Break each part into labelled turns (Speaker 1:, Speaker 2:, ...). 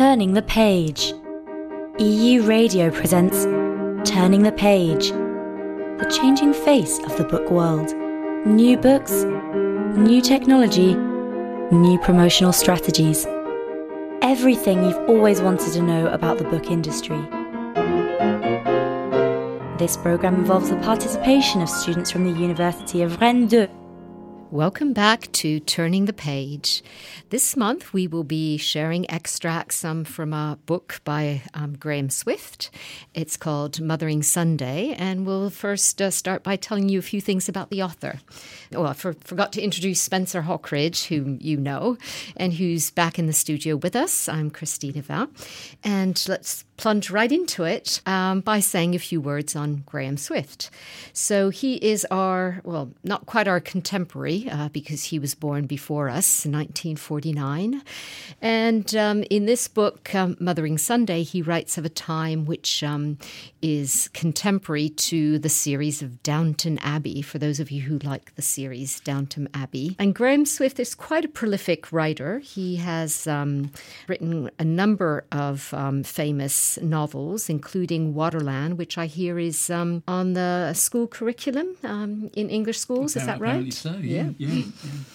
Speaker 1: Turning the Page. EU Radio presents Turning the Page, the changing face of the book world. New books, new technology, new promotional strategies. Everything you've always wanted to know about the book industry. This program involves the participation of students from the University of Rennes 2
Speaker 2: Welcome back to Turning the Page. This month we will be sharing extracts um, from a book by um, Graham Swift. It's called Mothering Sunday, and we'll first uh, start by telling you a few things about the author. Well, I for, forgot to introduce Spencer Hawkridge, whom you know, and who's back in the studio with us. I'm Christina Val, and let's plunge right into it um, by saying a few words on Graham Swift. So he is our, well, not quite our contemporary uh, because he was born before us in 1949. And um, in this book, um, Mothering Sunday, he writes of a time which um, is contemporary to the series of Downton Abbey, for those of you who like the series Downton Abbey. And Graham Swift is quite a prolific writer. He has um, written a number of um, famous novels, including Waterland, which I hear is um, on the school curriculum um, in English schools. Is that right?
Speaker 3: So, yeah, yeah. Yeah,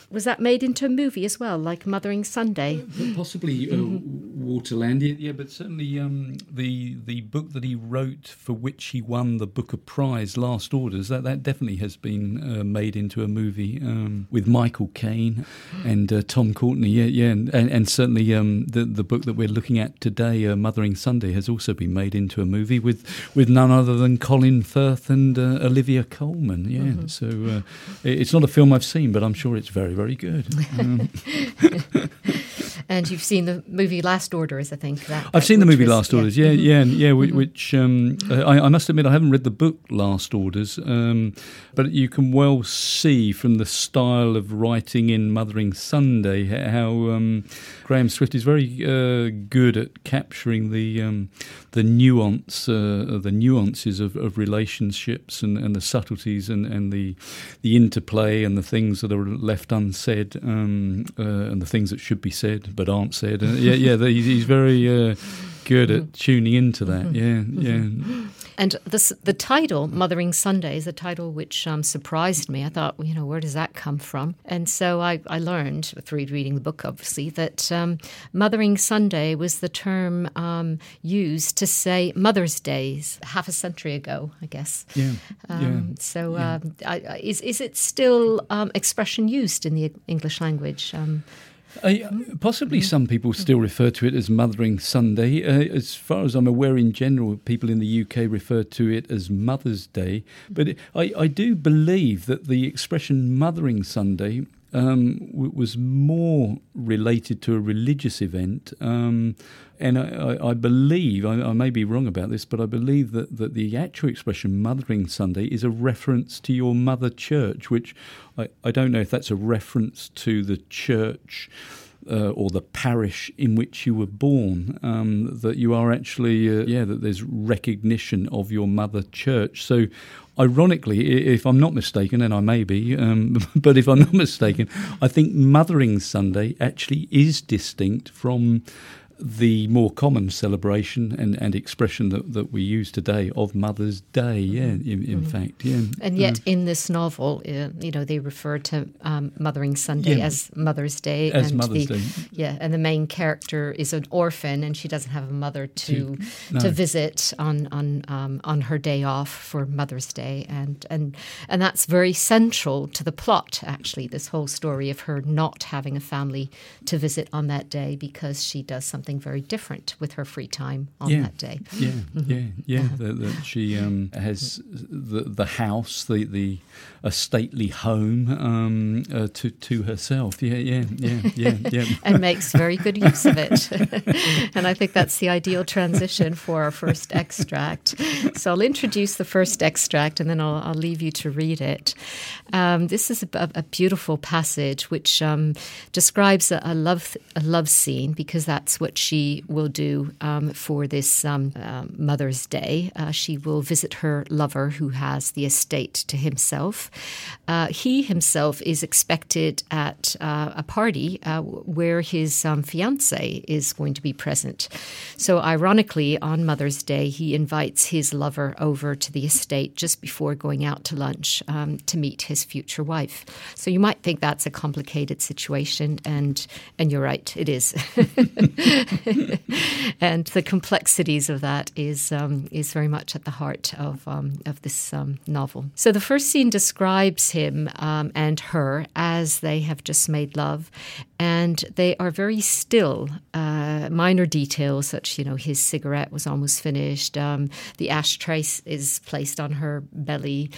Speaker 2: Was that made into a movie as well, like Mothering Sunday?
Speaker 3: Uh, possibly uh, mm-hmm. Waterland, yeah, yeah, but certainly um, the the book that he wrote for which he won the Booker Prize, Last Orders, that, that definitely has been uh, made into a movie um, with Michael Caine and uh, Tom Courtenay. Yeah, yeah, and, and, and certainly um, the the book that we're looking at today, uh, Mothering Sunday, has also been made into a movie with, with none other than Colin Firth and uh, Olivia Colman. Yeah, mm-hmm. so uh, it's not a film I've seen, but I'm sure it's very, very good. Um.
Speaker 2: and you've seen the movie Last Orders, I think. That,
Speaker 3: I've seen the movie was, Last. Orders. Yeah, mm-hmm. yeah, yeah. Mm-hmm. Which um, I, I, must admit, I haven't read the book Last Orders, um, but you can well see from the style of writing in Mothering Sunday how um, Graham Swift is very uh, good at capturing the um, the nuance, uh, the nuances of, of relationships and, and, the subtleties and, and the the interplay and the things that are left unsaid um, uh, and the things that should be said but aren't said. Uh, yeah, yeah, he's very uh, good at tuning into that. Mm-hmm. Yeah, yeah.
Speaker 2: And this, the title, Mothering Sunday, is a title which um, surprised me. I thought, you know, where does that come from? And so I, I learned through reading the book, obviously, that um, Mothering Sunday was the term um, used to say Mother's Days half a century ago, I guess.
Speaker 3: Yeah. yeah.
Speaker 2: Um, so yeah. Um, I, is, is it still um, expression used in the English language?
Speaker 3: Uh, possibly some people still refer to it as Mothering Sunday. Uh, as far as I'm aware, in general, people in the UK refer to it as Mother's Day. But it, I, I do believe that the expression Mothering Sunday um, was more related to a religious event. Um, and I, I believe, I, I, may be wrong about this, but I believe that, that the actual expression Mothering Sunday is a reference to your mother church, which I, I don't know if that's a reference to the church. Uh, or the parish in which you were born, um, that you are actually, uh, yeah, that there's recognition of your mother church. So ironically, if I'm not mistaken, and I may be, um, but if I'm not mistaken, I think Mothering Sunday actually is distinct from the more common celebration and, and expression that, that we use today of Mother's Day, yeah, in, in mm-hmm. fact, yeah.
Speaker 2: And yet, in this novel, uh, you know, they refer to um, Mothering Sunday yeah. as Mother's Day,
Speaker 3: as
Speaker 2: and
Speaker 3: Mother's
Speaker 2: the,
Speaker 3: Day,
Speaker 2: yeah, and the main character is an orphan, and she doesn't have a mother to to, no. to visit on on um, on her day off for Mother's Day, and and and that's very central to the plot. Actually, this whole story of her not having a family to visit on that day because she does something something very different with her free time on
Speaker 3: yeah.
Speaker 2: that day.
Speaker 3: Yeah, mm-hmm. yeah, yeah. Uh-huh. That, that she um, has the the house, the the a stately home um, uh, to to herself. Yeah, yeah, yeah, yeah, yeah.
Speaker 2: and makes very good use of it. and I think that's the ideal transition for our first extract. So I'll introduce the first extract, and then I'll, I'll leave you to read it. Um, this is a, a, beautiful passage which um, describes a, a love a love scene because that's what she will do um, for this um, uh, Mother's Day. Uh, she will visit her lover who has the estate to himself. Uh, he himself is expected at uh, a party uh, where his um, fiance is going to be present. So, ironically, on Mother's Day, he invites his lover over to the estate just before going out to lunch um, to meet his future wife. So, you might think that's a complicated situation, and and you're right, it is. and the complexities of that is um, is very much at the heart of um, of this um, novel. So, the first scene describes him um, and her as they have just made love, and they are very still. Uh, minor details, such you know, his cigarette was almost finished. Um, the ashtray is placed on her belly,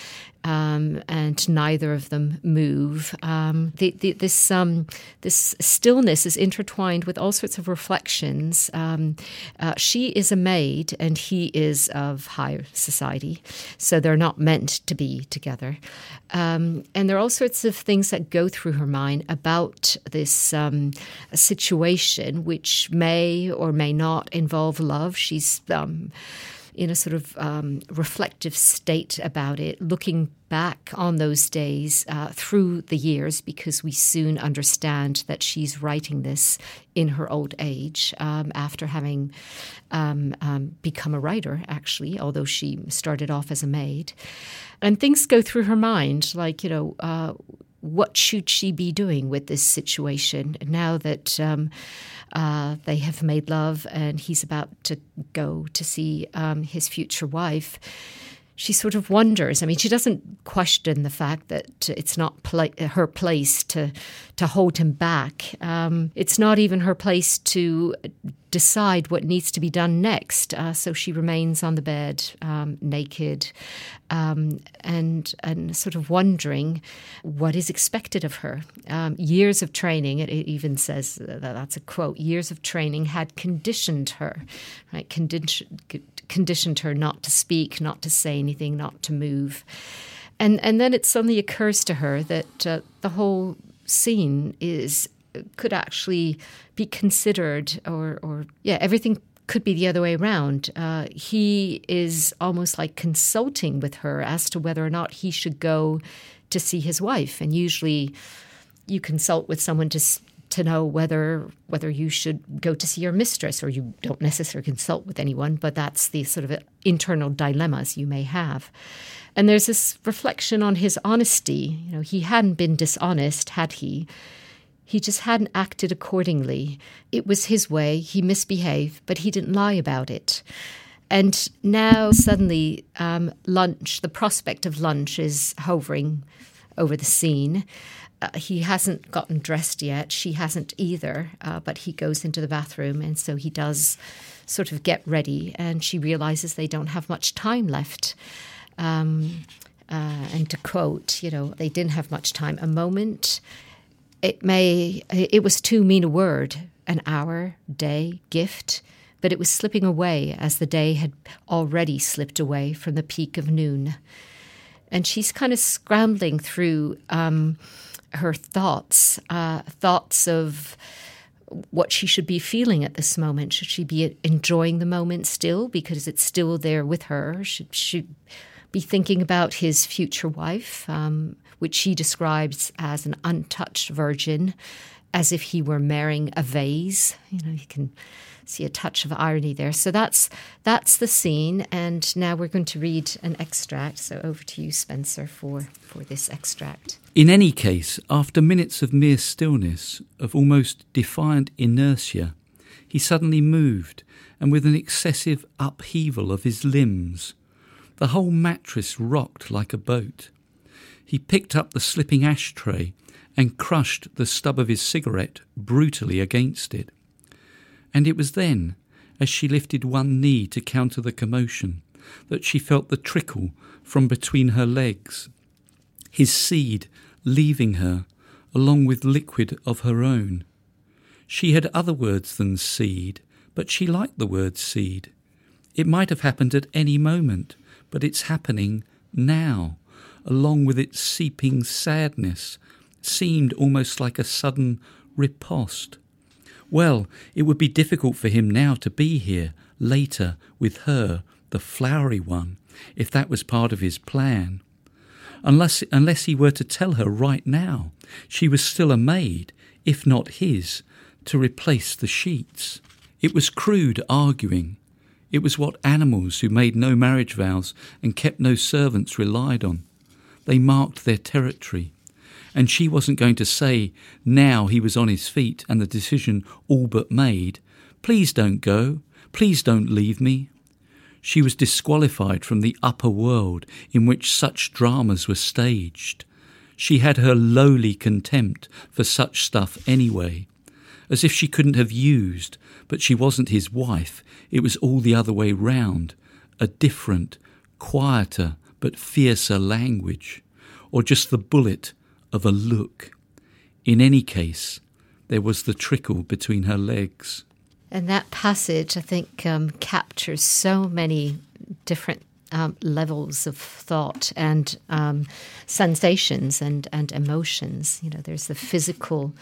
Speaker 2: um, and neither of them move. Um, the, the, this um, this stillness is intertwined with all sorts of reflections. Um, uh, she is a maid, and he is of higher society, so they're not meant to be together. Um, and there are all sorts of things that go through her mind about this um, situation, which may or may not involve love. She's in a sort of um, reflective state about it, looking back on those days uh, through the years, because we soon understand that she's writing this in her old age um, after having um, um become a writer, actually, although she started off as a maid. And things go through her mind, like, you know, uh, what should she be doing with this situation now that um, uh, they have made love and he's about to go to see um, his future wife? She sort of wonders. I mean, she doesn't question the fact that it's not her place to to hold him back. Um, it's not even her place to decide what needs to be done next. Uh, so she remains on the bed, um, naked, um, and and sort of wondering what is expected of her. Um, years of training, it, it, even says that that's a quote. Years of training had conditioned her, right? Condition, conditioned her not to speak, not to say anything, not to move. And and then it suddenly occurs to her that uh, the whole scene is could actually be considered, or, or yeah, everything could be the other way around. Uh, he is almost like consulting with her as to whether or not he should go to see his wife. And usually, you consult with someone to to know whether whether you should go to see your mistress, or you don't necessarily consult with anyone. But that's the sort of internal dilemmas you may have. And there's this reflection on his honesty. You know, he hadn't been dishonest, had he? He just hadn't acted accordingly. It was his way. He misbehaved, but he didn't lie about it. And now, suddenly, um, lunch, the prospect of lunch is hovering over the scene. Uh, he hasn't gotten dressed yet. She hasn't either, uh, but he goes into the bathroom, and so he does sort of get ready. And she realizes they don't have much time left. Um, uh, and to quote, you know, they didn't have much time. A moment it may it was too mean a word an hour day gift but it was slipping away as the day had already slipped away from the peak of noon. And she's kind of scrambling through um, her thoughts uh, thoughts of what she should be feeling at this moment. Should she be enjoying the moment still because it's still there with her? Should she be thinking about his future wife? Um, which she describes as an untouched virgin, as if he were marrying a vase. You know, you can see a touch of irony there. So that's that's the scene, and now we're going to read an extract. So over to you, Spencer, for for this extract.
Speaker 3: In any case, after minutes of mere stillness, of almost defiant inertia, he suddenly moved, and with an excessive upheaval of his limbs. The whole mattress rocked like a boat. He picked up the slipping ashtray and crushed the stub of his cigarette brutally against it. And it was then, as she lifted one knee to counter the commotion, that she felt the trickle from between her legs, his seed leaving her, along with liquid of her own. She had other words than seed, but she liked the word seed. It might have happened at any moment, but it's happening now along with its seeping sadness, seemed almost like a sudden riposte. Well, it would be difficult for him now to be here, later, with her, the flowery one, if that was part of his plan. unless, unless he were to tell her right now she was still a maid, if not his, to replace the sheets. It was crude arguing. It was what animals who made no marriage vows and kept no servants relied on. They marked their territory. And she wasn't going to say, now he was on his feet and the decision all but made, please don't go, please don't leave me. She was disqualified from the upper world in which such dramas were staged. She had her lowly contempt for such stuff anyway, as if she couldn't have used, but she wasn't his wife, it was all the other way round, a different, quieter, but fiercer language, or just the bullet of a look. In any case, there was the trickle between her legs.
Speaker 2: And that passage, I think, um, captures so many different um, levels of thought and um, sensations and, and emotions. You know, there's the physical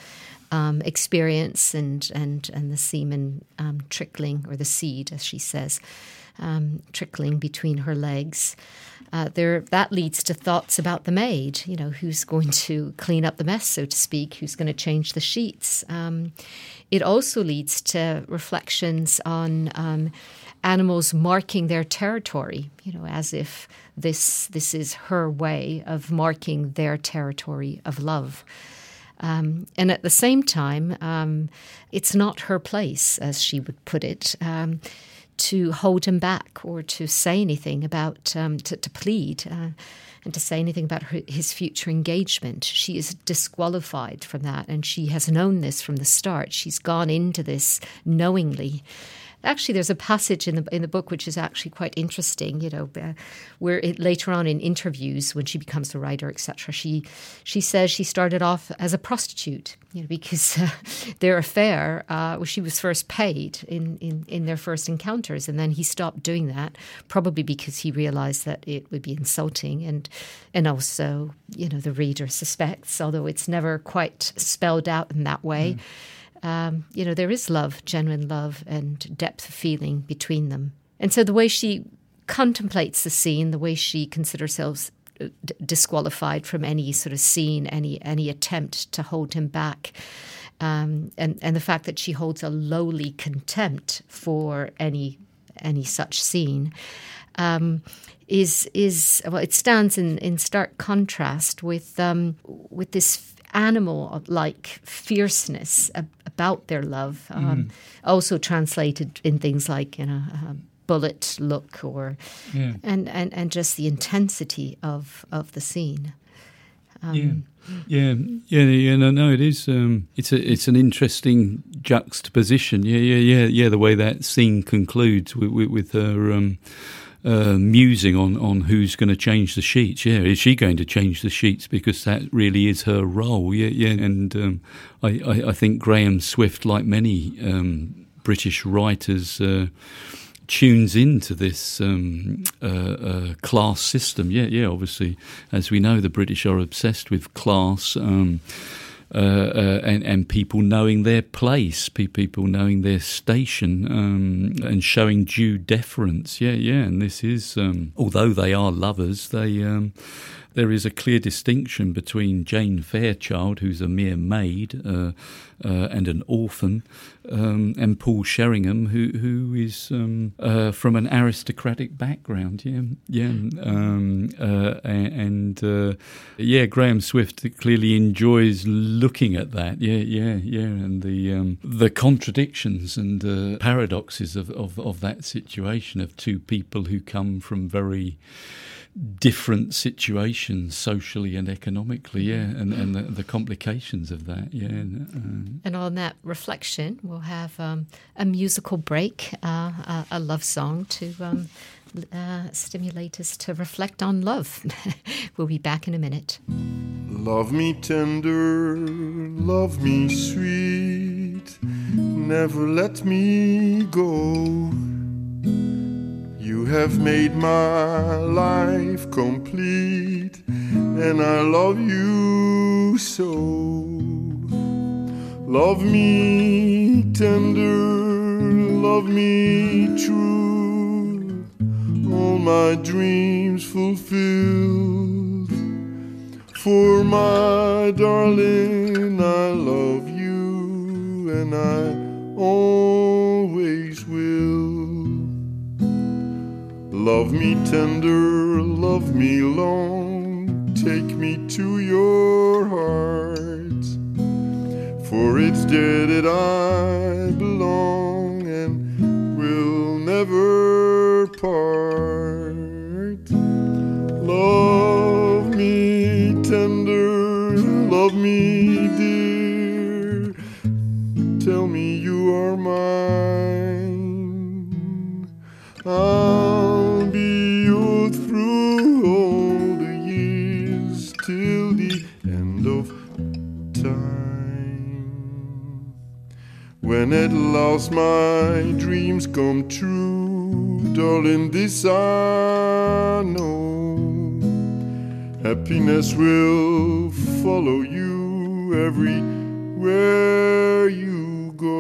Speaker 2: um, experience and, and, and the semen um, trickling, or the seed, as she says, um, trickling between her legs. Uh, there, that leads to thoughts about the maid. You know, who's going to clean up the mess, so to speak? Who's going to change the sheets? Um, it also leads to reflections on um, animals marking their territory. You know, as if this this is her way of marking their territory of love. Um, and at the same time, um, it's not her place, as she would put it, um, to hold him back or to say anything about, um, to, to, plead uh, and to say anything about her, his future engagement. She is disqualified from that, and she has known this from the start. She's gone into this knowingly actually there's a passage in the in the book which is actually quite interesting. You know, uh, where it, later on in interviews when she becomes a writer, etc. She she says she started off as a prostitute. You know, because uh, their affair, uh, she was first paid in, in, in their first encounters, and then he stopped doing that, probably because he realised that it would be insulting, and and also, you know, the reader suspects, although it's never quite spelled out in that way. Mm um, you know, there is love, genuine love, and depth of feeling between them. And so the way she contemplates the scene, the way she considers herself uh, d- disqualified from any sort of scene, any any attempt to hold him back, um, and and the fact that she holds a lowly contempt for any any such scene. Um, is is well, it stands in, in stark contrast with um, with this animal like fierceness about their love. Um, mm. Also translated in things like you know. a bullet look or yeah. and, and, and just the intensity of, of the scene.
Speaker 3: Um, yeah, yeah, yeah, yeah. No, no, it is. Um, it's a, it's an interesting juxtaposition. Yeah, yeah, yeah, yeah. The way that scene concludes with, with, with her um, uh, musing on, on who's going to change the sheets. Yeah, is she going to change the sheets because that really is her role? Yeah, yeah. And um, I, I, I, think Graham Swift, like many um, British writers, uh, tunes into this um, uh, uh, class system. Yeah, yeah. Obviously, as we know, the British are obsessed with class. Um, uh, uh, and, and people knowing their place, people knowing their station, um, and showing due deference. Yeah, yeah. And this is, um, although they are lovers, they um, there is a clear distinction between Jane Fairchild, who's a mere maid uh, uh, and an orphan, um, and Paul Sheringham, who who is um, uh, from an aristocratic background. Yeah, yeah, um, uh, and uh, yeah, Graham Swift clearly enjoys looking at that. Yeah, yeah, yeah, and the um, the contradictions and uh, paradoxes of, of of that situation of two people who come from very different situations socially and economically, yeah, and, and the, the complications of that, yeah.
Speaker 2: Um, and on that reflection, we'll have um, a musical break, uh, a, a, love song to um, uh, stimulate us to reflect on love. we'll be back in a minute.
Speaker 4: Love me tender, love me sweet, never let me go. You have made my life complete, and I love you so. Love me tender, love me true, all my dreams fulfilled. For my darling, I love you and I Love me tender, love me long, take me to your heart. For it's there that I belong and will never part. Love me tender, love me dear. Tell me you are mine. I'll When at last my dreams come true, darling, this I know. Happiness will follow you everywhere you go.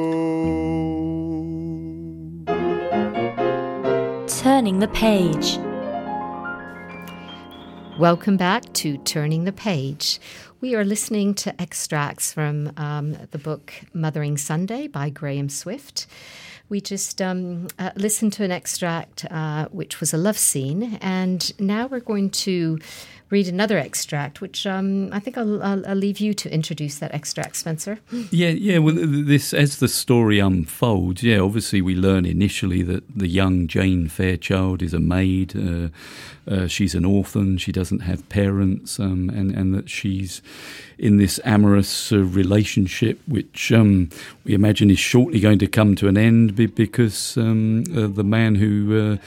Speaker 1: Turning the page.
Speaker 2: Welcome back to Turning the Page. We are listening to extracts from um, the book Mothering Sunday by Graham Swift. We just um, uh, listened to an extract uh, which was a love scene, and now we're going to read another extract, which um, I think I'll, I'll, I'll, leave you to introduce that extract, Spencer.
Speaker 3: Yeah, yeah. Well, this as the story unfolds, yeah. Obviously, we learn initially that the young Jane Fairchild is a maid. Uh, uh, she's an orphan. She doesn't have parents, um, and and that she's in this amorous uh, relationship, which um, we imagine is shortly going to come to an end because um, uh, the man who uh,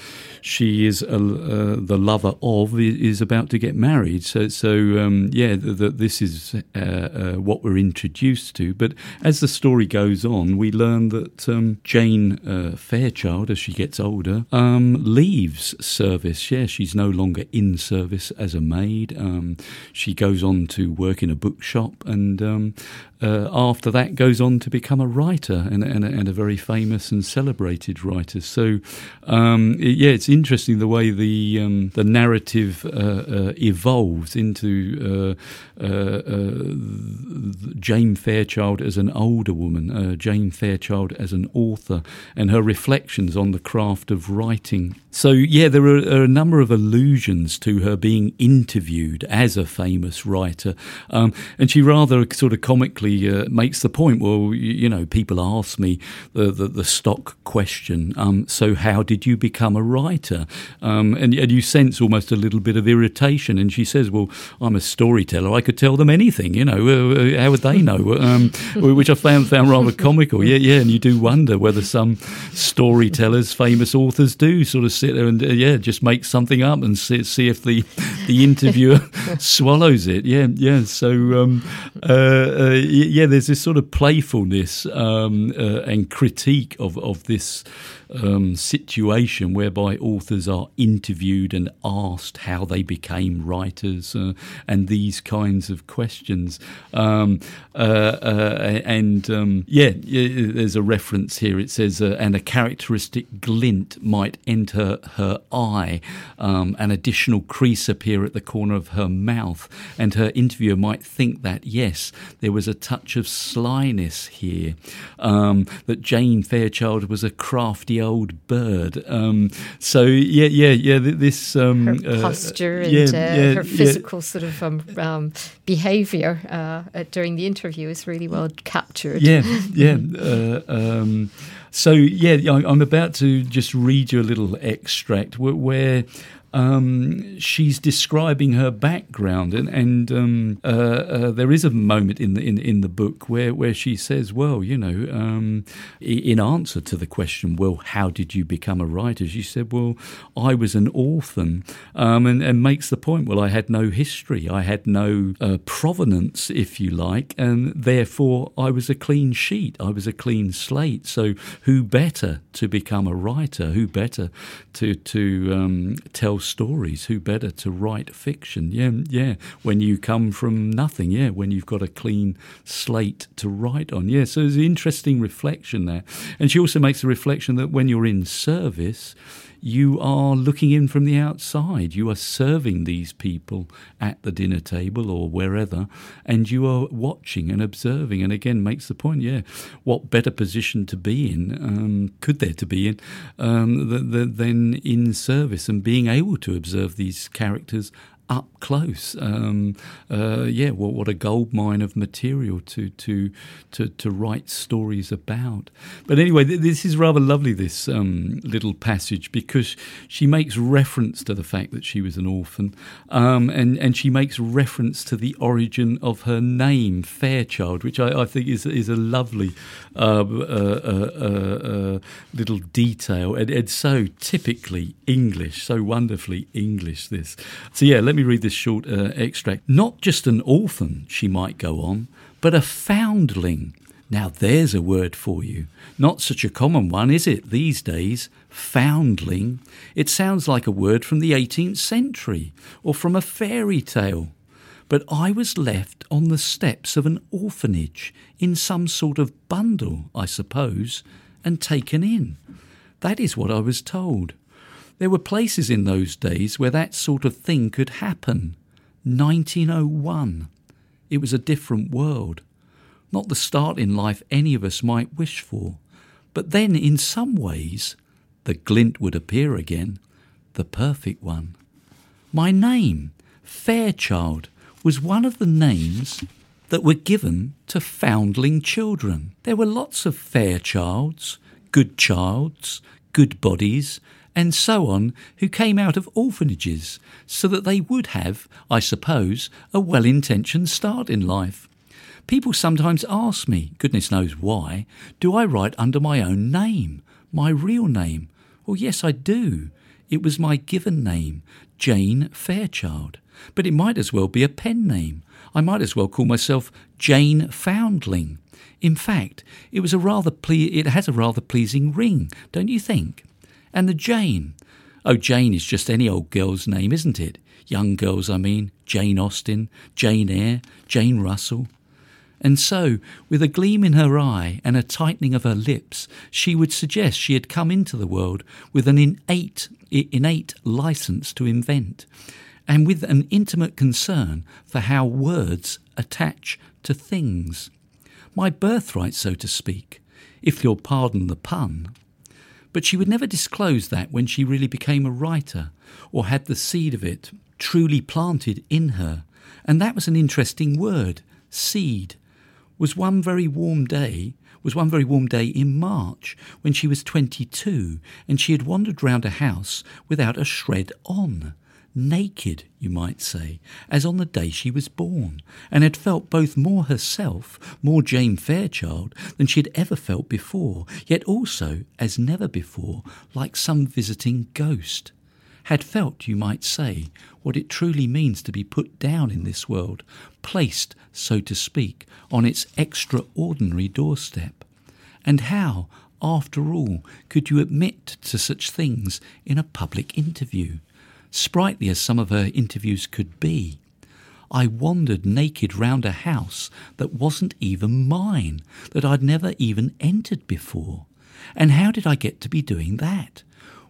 Speaker 3: she is uh, the lover of is about to get married. So, so um, yeah, this is uh, uh, what we're introduced to. But as the story goes on, we learn that um, Jane Fairchild, as she gets older, um, leaves service. Yeah, she's no longer in service as a maid. Um, she goes on to work in a bookshop and um, uh, after that goes on to become a writer and, and, and, a very famous and celebrated writer. So, um, it, yeah, it's interesting the way the um, the narrative uh, uh, evolves into uh, uh, uh, Jane Fairchild as an older woman, Jane Fairchild as an author, and her reflections on the craft of writing. So, yeah, there are, are a number of allusions to her being interviewed as a famous writer, um, and she rather sort of comically uh, makes the point. Well, you, you, know, people ask me the the, the stock question. Um, so, how did you become a writer? Um, and, and, you sense almost a little bit of irritation. And she says, "Well, I'm a storyteller. I could tell them anything. You know, uh, uh how would they know?" Um, which I found found rather comical. Yeah, yeah. And you do wonder whether some storytellers, famous authors, do sort of sit there and uh, yeah, just make something up and see, see if the the interviewer swallows it. Yeah, yeah. So um, uh, uh yeah, there's this sort of playfulness um, uh, and critique of of this um, situation whereby authors are interviewed and asked how they became writers uh, and these kinds of questions. Um, uh, uh, and um, yeah, there's a reference here. It says, uh, and a characteristic glint might enter her eye, um, an additional crease appear at the corner of her mouth, and her interviewer might think that, yes, there was a touch of slyness here, um, that Jane Fairchild was a crafty old bird. Um, so yeah, yeah, yeah. This um,
Speaker 2: her uh, posture uh, and yeah, yeah, her physical sort of um, um behaviour uh, during the interview is really well captured.
Speaker 3: Yeah, yeah. Uh, um, so yeah, I'm about to just read you a little extract where um, she's describing her background, and, and um, uh, uh, there is a moment in the in, in the book where, where she says, "Well, you know, um, in answer to the question, well, how did you become a writer?" She said, "Well, I was an orphan," um, and, and makes the point, "Well, I had no history, I had no uh, provenance, if you like, and therefore I was a clean sheet, I was a clean slate. So, who better to become a writer? Who better to to um, tell stories. Who better to write fiction? Yeah, yeah. When you come from nothing, yeah. When you've got a clean slate to write on, yeah. So there's an interesting reflection there, and she also makes a reflection that when you're in service you are looking in from the outside. You are serving these people at the dinner table or wherever, and you are watching and observing. And again, makes the point, yeah, what better position to be in, um, could there to be in, um, than in service and being able to observe these characters up close. Um, uh, yeah, what, what a gold mine of material to, to to to write stories about. But anyway, th- this is rather lovely. This um, little passage because she makes reference to the fact that she was an orphan, um, and and she makes reference to the origin of her name, Fairchild, which I, I think is is a lovely uh, uh, uh, uh little detail, and, and so typically English, so wonderfully English. This. So yeah, let me read this short uh, extract. Not just an orphan, she might go on, but a foundling. Now there's a word for you. Not such a common one, is it, these days? Foundling. It sounds like a word from the 18th century or from a fairy tale. But I was left on the steps of an orphanage in some sort of bundle, I suppose, and taken in. That is what I was told. There were places in those days where that sort of thing could happen. 1901. It was a different world. Not the start in life any of us might wish for. But then, in some ways, the glint would appear again, the perfect one. My name, Fairchild, was one of the names that were given to foundling children. There were lots of Fairchilds, Goodchilds, good bodies, and so on, who came out of orphanages so that they would have, I suppose, a well intentioned start in life. People sometimes ask me, goodness knows why, do I write under my own name, my real name? Well, yes, I do. It was my given name, Jane Fairchild. But it might as well be a pen name. I might as well call myself Jane Foundling. In fact, it was a rather ple- it has a rather pleasing ring, don't you think? And the Jane. Oh, Jane is just any old girl's name, isn't it? Young girls, I mean. Jane Austen, Jane Eyre, Jane Russell. And so, with a gleam in her eye and a tightening of her lips, she would suggest she had come into the world with an innate, innate license to invent, and with an intimate concern for how words attach to things. My birthright, so to speak, if you'll pardon the pun. But she would never disclose that when she really became a writer or had the seed of it truly planted in her. And that was an interesting word, seed. Was one very warm day, was one very warm day in March when she was 22 and she had wandered round a house without a shred on naked, you might say, as on the day she was born, and had felt both more herself, more Jane Fairchild, than she had ever felt before, yet also, as never before, like some visiting ghost. Had felt, you might say, what it truly means to be put down in this world, placed, so to speak, on its extraordinary doorstep. And how, after all, could you admit to such things in a public interview? Sprightly as some of her interviews could be. I wandered naked round a house that wasn't even mine, that I'd never even entered before. And how did I get to be doing that?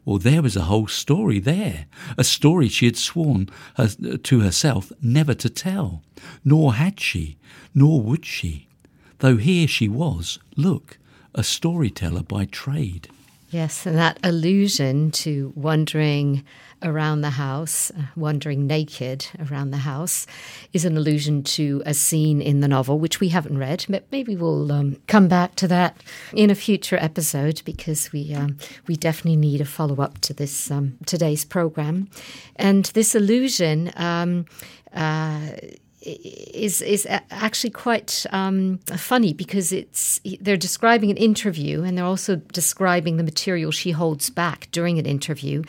Speaker 3: Well, there was a whole story there, a story she had sworn her, to herself never to tell. Nor had she, nor would she. Though here she was, look, a storyteller by trade.
Speaker 2: Yes, and that allusion to wandering around the house, uh, wandering naked around the house, is an allusion to a scene in the novel, which we haven't read, but maybe we'll um, come back to that in a future episode because we um, we definitely need a follow up to this um, today's program, and this allusion. Um, uh, is is actually quite um, funny because it's they're describing an interview and they're also describing the material she holds back during an interview.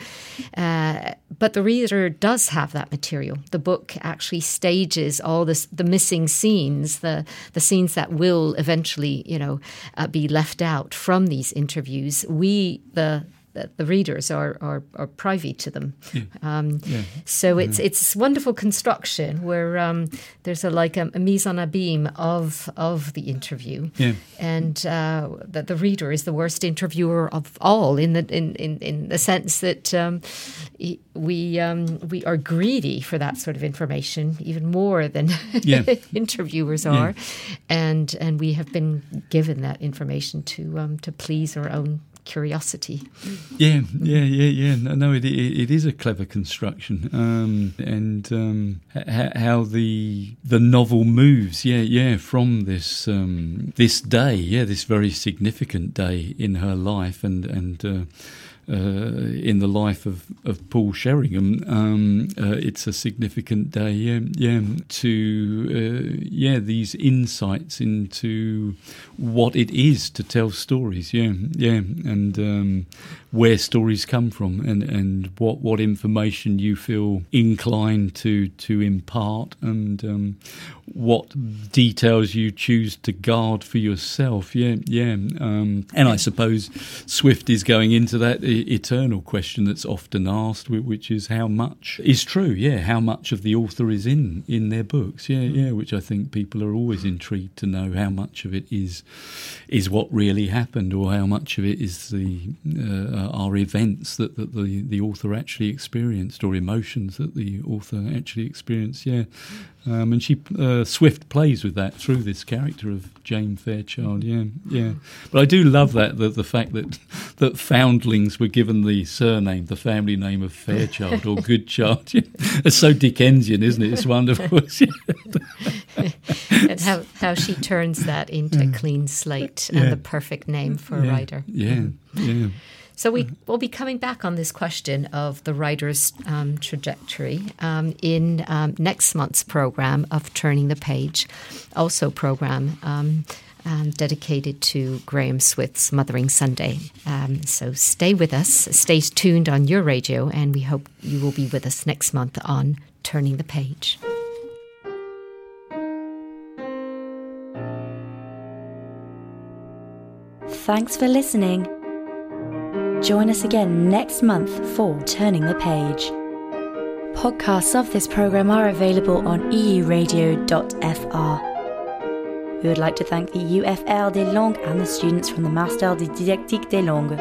Speaker 2: Uh, but the reader does have that material. The book actually stages all this, the missing scenes, the the scenes that will eventually, you know, uh, be left out from these interviews. We the that the readers are are, are privy to them.
Speaker 3: Yeah.
Speaker 2: Um,
Speaker 3: Yeah.
Speaker 2: So it's it's wonderful construction where um, there's a like a, a mise en abîme of of the interview,
Speaker 3: Yeah.
Speaker 2: and uh, that the reader is the worst interviewer of all in the in in, in the sense that um, we um, we are greedy for that sort of information even more than
Speaker 3: Yeah.
Speaker 2: interviewers are, and and we have been given that information to um, to please our own curiosity.
Speaker 3: Yeah, yeah, yeah, yeah. No, no it, it, it is a clever construction, um, and um, h- how the the novel moves. Yeah, yeah, from this um, this day, yeah, this very significant day in her life, and and. Uh, in the life of, of Paul Sheringham, um, uh, it's a significant day. Yeah, yeah. To uh, yeah, these insights into what it is to tell stories. Yeah, yeah, and um, where stories come from, and, and what what information you feel inclined to to impart, and um, what details you choose to guard for yourself. Yeah, yeah. Um, and I suppose Swift is going into that e- eternal question that's often asked, which is how much is true. Yeah, how much of the author is in in their books. Yeah, yeah. Which I think people are always intrigued to know how much of it is is what really happened, or how much of it is the uh, are events that, that the the author actually experienced, or emotions that the author actually experienced. Yeah. Um, and she uh, Swift plays with that through this character of Jane Fairchild. Yeah, yeah. But I do love that the, the fact that that foundlings were given the surname, the family name of Fairchild or Goodchild. Yeah. It's so Dickensian, isn't it? It's wonderful.
Speaker 2: and how, how she turns that into a clean slate
Speaker 3: Yeah.
Speaker 2: and the perfect name for a writer.
Speaker 3: Yeah, yeah.
Speaker 2: So we will be coming back on this question of the writer's um, trajectory um, in um, next month's program of Turning the Page, also program um, um, dedicated to Graham Swift's Mothering Sunday. Um, so stay with us, stay tuned on your radio, and we hope you will be with us next month on Turning the Page.
Speaker 1: Thanks for listening. Join us again next month for Turning the Page. Podcasts of this program are available on euradio.fr. We would like to thank the UFR des Langues and the students from the Master de Didactique des Langues.